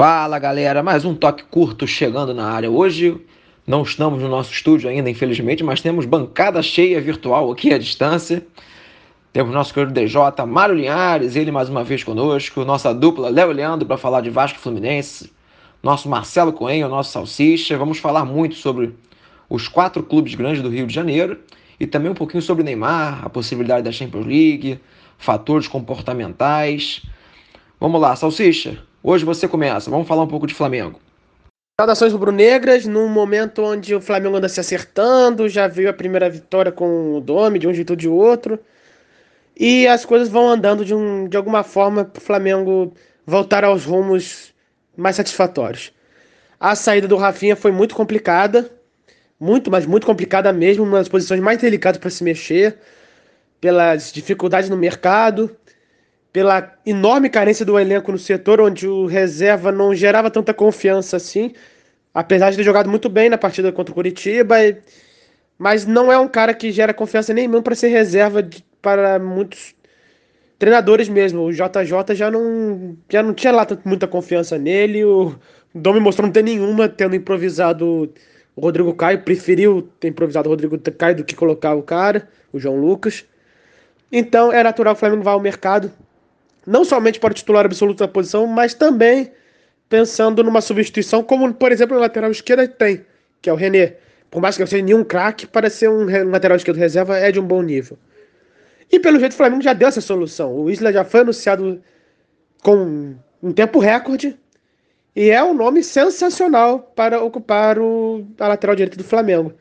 Fala galera, mais um toque curto chegando na área. Hoje não estamos no nosso estúdio ainda, infelizmente, mas temos bancada cheia virtual aqui à distância. Temos nosso querido DJ, Mário Linhares, ele mais uma vez conosco. Nossa dupla, Léo Leandro, para falar de Vasco Fluminense. Nosso Marcelo Coelho, nosso Salsicha. Vamos falar muito sobre os quatro clubes grandes do Rio de Janeiro e também um pouquinho sobre Neymar, a possibilidade da Champions League, fatores comportamentais. Vamos lá, Salsicha. Hoje você começa. Vamos falar um pouco de Flamengo. Saudações rubro-negras, num momento onde o Flamengo anda se acertando, já veio a primeira vitória com o Dome, de um jeito ou de outro. E as coisas vão andando de, um, de alguma forma para o Flamengo voltar aos rumos mais satisfatórios. A saída do Rafinha foi muito complicada, muito, mas muito complicada mesmo, uma das posições mais delicadas para se mexer, pelas dificuldades no mercado, pela enorme carência do elenco no setor, onde o reserva não gerava tanta confiança assim, apesar de ter jogado muito bem na partida contra o Curitiba, mas não é um cara que gera confiança nenhuma para ser reserva de, para muitos treinadores mesmo. O JJ já não, já não tinha lá muita confiança nele, o Domi mostrou não ter nenhuma, tendo improvisado o Rodrigo Caio, preferiu ter improvisado o Rodrigo Caio do que colocar o cara, o João Lucas. Então é natural que o Flamengo vá ao mercado não somente para o titular absoluto da posição, mas também pensando numa substituição, como por exemplo o lateral esquerdo tem, que é o René. Por mais que não seja nenhum craque, para ser um lateral esquerdo reserva é de um bom nível. E pelo jeito o Flamengo já deu essa solução. O Isla já foi anunciado com um tempo recorde e é um nome sensacional para ocupar o, a lateral direita do Flamengo.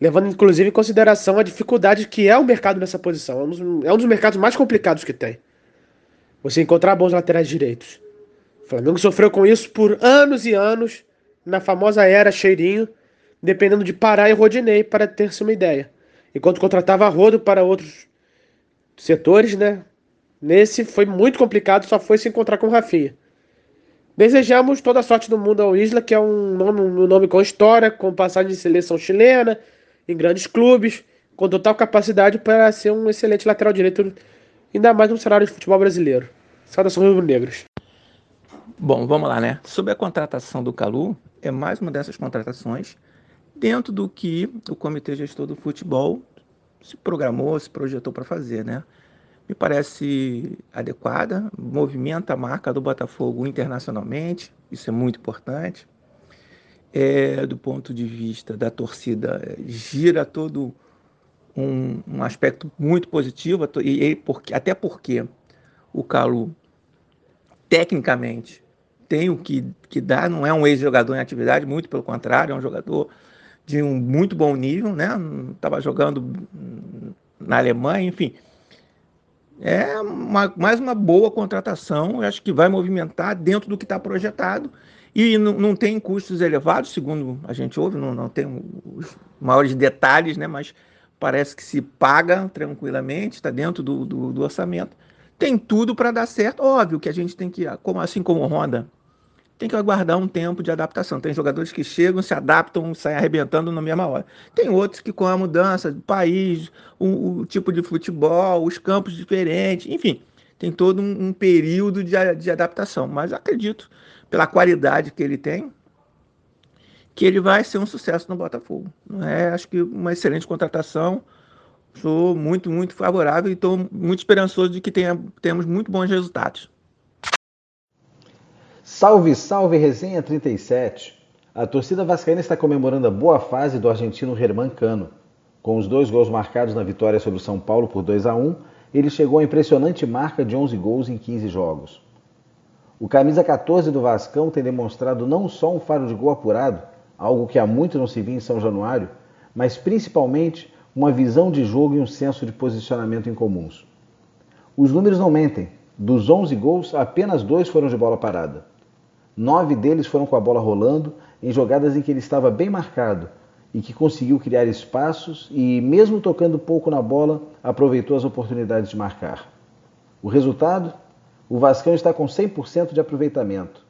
Levando inclusive em consideração a dificuldade que é o mercado nessa posição. É um dos, é um dos mercados mais complicados que tem você encontrar bons laterais direitos. O Flamengo sofreu com isso por anos e anos, na famosa era Cheirinho, dependendo de Pará e Rodinei, para ter-se uma ideia. Enquanto contratava Rodo para outros setores, né? Nesse foi muito complicado, só foi se encontrar com o Rafinha. Desejamos toda a sorte do mundo ao Isla, que é um nome, um nome com história, com passagem de seleção chilena, em grandes clubes, com total capacidade para ser um excelente lateral direito ainda mais no cenário de futebol brasileiro. Saudações rubro-negros. Bom, vamos lá, né? Sobre a contratação do Calu, é mais uma dessas contratações dentro do que o Comitê Gestor do Futebol se programou, se projetou para fazer, né? Me parece adequada, movimenta a marca do Botafogo internacionalmente, isso é muito importante. É, do ponto de vista da torcida, gira todo um, um aspecto muito positivo, e, e porque, até porque o Calu, tecnicamente, tem o que, que dá, não é um ex-jogador em atividade, muito pelo contrário, é um jogador de um muito bom nível, né? Estava jogando na Alemanha, enfim. É uma, mais uma boa contratação, eu acho que vai movimentar dentro do que está projetado e não, não tem custos elevados, segundo a gente ouve, não, não tem os maiores detalhes, né? Mas parece que se paga tranquilamente, está dentro do, do, do, orçamento. Tem tudo para dar certo. Óbvio que a gente tem que, assim como o Honda, tem que aguardar um tempo de adaptação. Tem jogadores que chegam, se adaptam, saem arrebentando na mesma hora. Tem outros que, com a mudança do país, o, o tipo de futebol, os campos diferentes, enfim, tem todo um, um período de, de adaptação. Mas acredito, pela qualidade que ele tem, que ele vai ser um sucesso no Botafogo. É, acho que uma excelente contratação. Sou muito, muito favorável e estou muito esperançoso de que tenha, tenhamos muito bons resultados. Salve, salve, resenha 37. A torcida vascaína está comemorando a boa fase do argentino Germán Cano. Com os dois gols marcados na vitória sobre o São Paulo por 2 a 1, ele chegou à impressionante marca de 11 gols em 15 jogos. O camisa 14 do Vascão tem demonstrado não só um faro de gol apurado, algo que há muito não se via em São Januário, mas principalmente uma visão de jogo e um senso de posicionamento incomuns. Os números não mentem. Dos 11 gols, apenas dois foram de bola parada. Nove deles foram com a bola rolando, em jogadas em que ele estava bem marcado e que conseguiu criar espaços e, mesmo tocando pouco na bola, aproveitou as oportunidades de marcar. O resultado? O Vascão está com 100% de aproveitamento.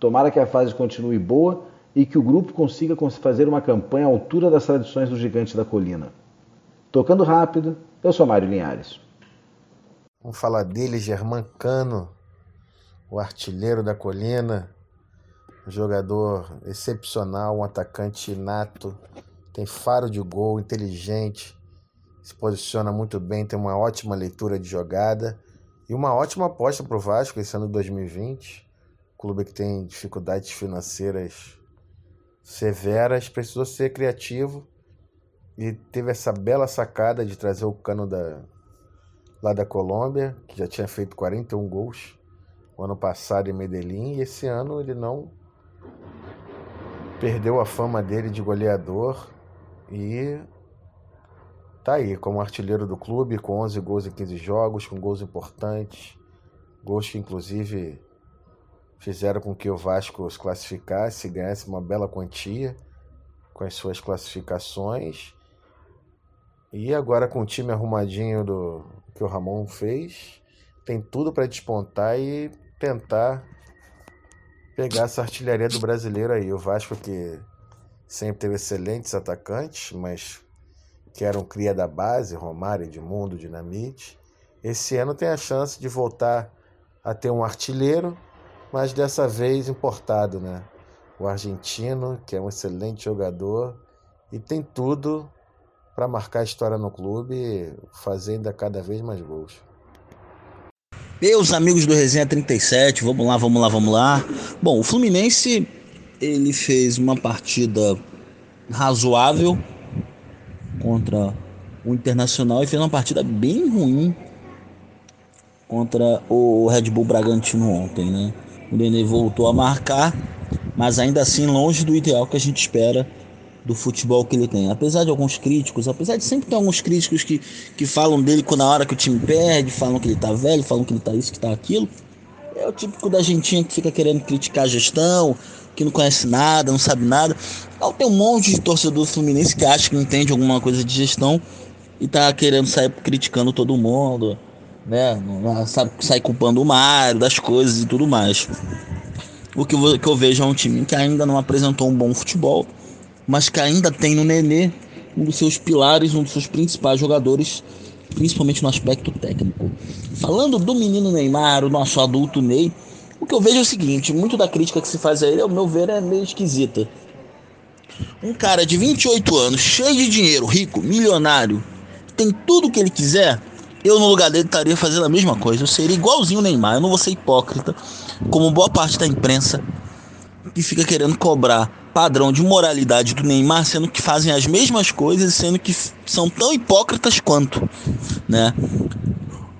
Tomara que a fase continue boa e que o grupo consiga fazer uma campanha à altura das tradições do Gigante da Colina. Tocando rápido, eu sou Mário Linhares. Vamos falar dele, Germán Cano, o artilheiro da colina, jogador excepcional, um atacante nato, tem faro de gol, inteligente, se posiciona muito bem, tem uma ótima leitura de jogada e uma ótima aposta para o Vasco esse ano 2020. Clube que tem dificuldades financeiras severas, precisou ser criativo e teve essa bela sacada de trazer o cano da, lá da Colômbia, que já tinha feito 41 gols o ano passado em Medellín, e esse ano ele não perdeu a fama dele de goleador e tá aí como artilheiro do clube, com 11 gols em 15 jogos, com gols importantes, gols que inclusive fizeram com que o Vasco se classificasse, ganhasse uma bela quantia com as suas classificações. E agora com o time arrumadinho do que o Ramon fez, tem tudo para despontar e tentar pegar essa artilharia do brasileiro aí. O Vasco que sempre teve excelentes atacantes, mas que eram cria da base, Romário, Edmundo, Dinamite. Esse ano tem a chance de voltar a ter um artilheiro, mas dessa vez importado, né? O argentino, que é um excelente jogador e tem tudo para marcar história no clube, fazendo cada vez mais gols. Meus amigos do Resenha 37, vamos lá, vamos lá, vamos lá. Bom, o Fluminense ele fez uma partida razoável contra o Internacional e fez uma partida bem ruim contra o Red Bull Bragantino ontem, né? O Nenê voltou a marcar, mas ainda assim longe do ideal que a gente espera do futebol que ele tem. Apesar de alguns críticos, apesar de sempre ter alguns críticos que, que falam dele quando na hora que o time perde, falam que ele tá velho, falam que ele tá isso, que tá aquilo. É o típico da gentinha que fica querendo criticar a gestão, que não conhece nada, não sabe nada. Então tem um monte de torcedor fluminense que acha que entende alguma coisa de gestão e tá querendo sair criticando todo mundo, né? Sabe, sair culpando o Mário, das coisas e tudo mais. O que eu, que eu vejo é um time que ainda não apresentou um bom futebol mas que ainda tem no Nenê um dos seus pilares, um dos seus principais jogadores, principalmente no aspecto técnico. Falando do menino Neymar, o nosso adulto Ney, o que eu vejo é o seguinte: muito da crítica que se faz a ele, ao meu ver, é meio esquisita. Um cara de 28 anos, cheio de dinheiro, rico, milionário, tem tudo o que ele quiser. Eu, no lugar dele, estaria fazendo a mesma coisa. Eu seria igualzinho o Neymar. Eu não vou ser hipócrita, como boa parte da imprensa que fica querendo cobrar padrão de moralidade do Neymar, sendo que fazem as mesmas coisas, sendo que são tão hipócritas quanto, né?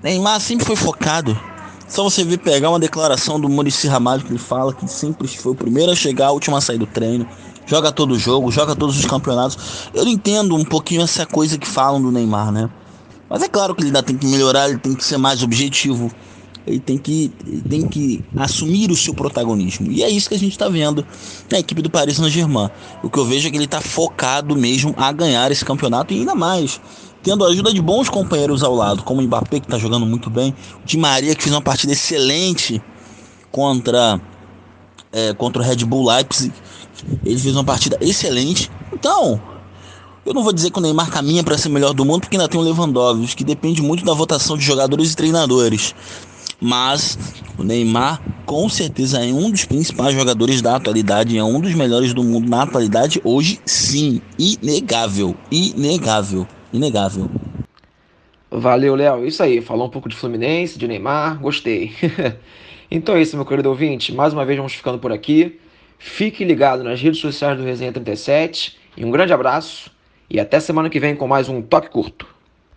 Neymar sempre foi focado. Só você ver pegar uma declaração do Murici Ramalho que ele fala que sempre foi o primeiro a chegar, a última a sair do treino, joga todo jogo, joga todos os campeonatos. Eu entendo um pouquinho essa coisa que falam do Neymar, né? Mas é claro que ele ainda tem que melhorar, ele tem que ser mais objetivo ele tem que, ele tem que assumir o seu protagonismo. E é isso que a gente está vendo na equipe do Paris Saint-Germain. O que eu vejo é que ele está focado mesmo a ganhar esse campeonato e ainda mais. Tendo a ajuda de bons companheiros ao lado, como o Mbappé, que está jogando muito bem, o Di Maria, que fez uma partida excelente contra, é, contra o Red Bull Leipzig. Ele fez uma partida excelente. Então, eu não vou dizer que o Neymar caminha para ser melhor do mundo, porque ainda tem o Lewandowski, que depende muito da votação de jogadores e treinadores mas o Neymar com certeza é um dos principais jogadores da atualidade, é um dos melhores do mundo na atualidade hoje, sim, inegável, inegável, inegável. Valeu, Léo. Isso aí, falou um pouco de Fluminense, de Neymar, gostei. então é isso, meu querido ouvinte. Mais uma vez vamos ficando por aqui. Fique ligado nas redes sociais do Resenha 37 e um grande abraço e até semana que vem com mais um Toque Curto.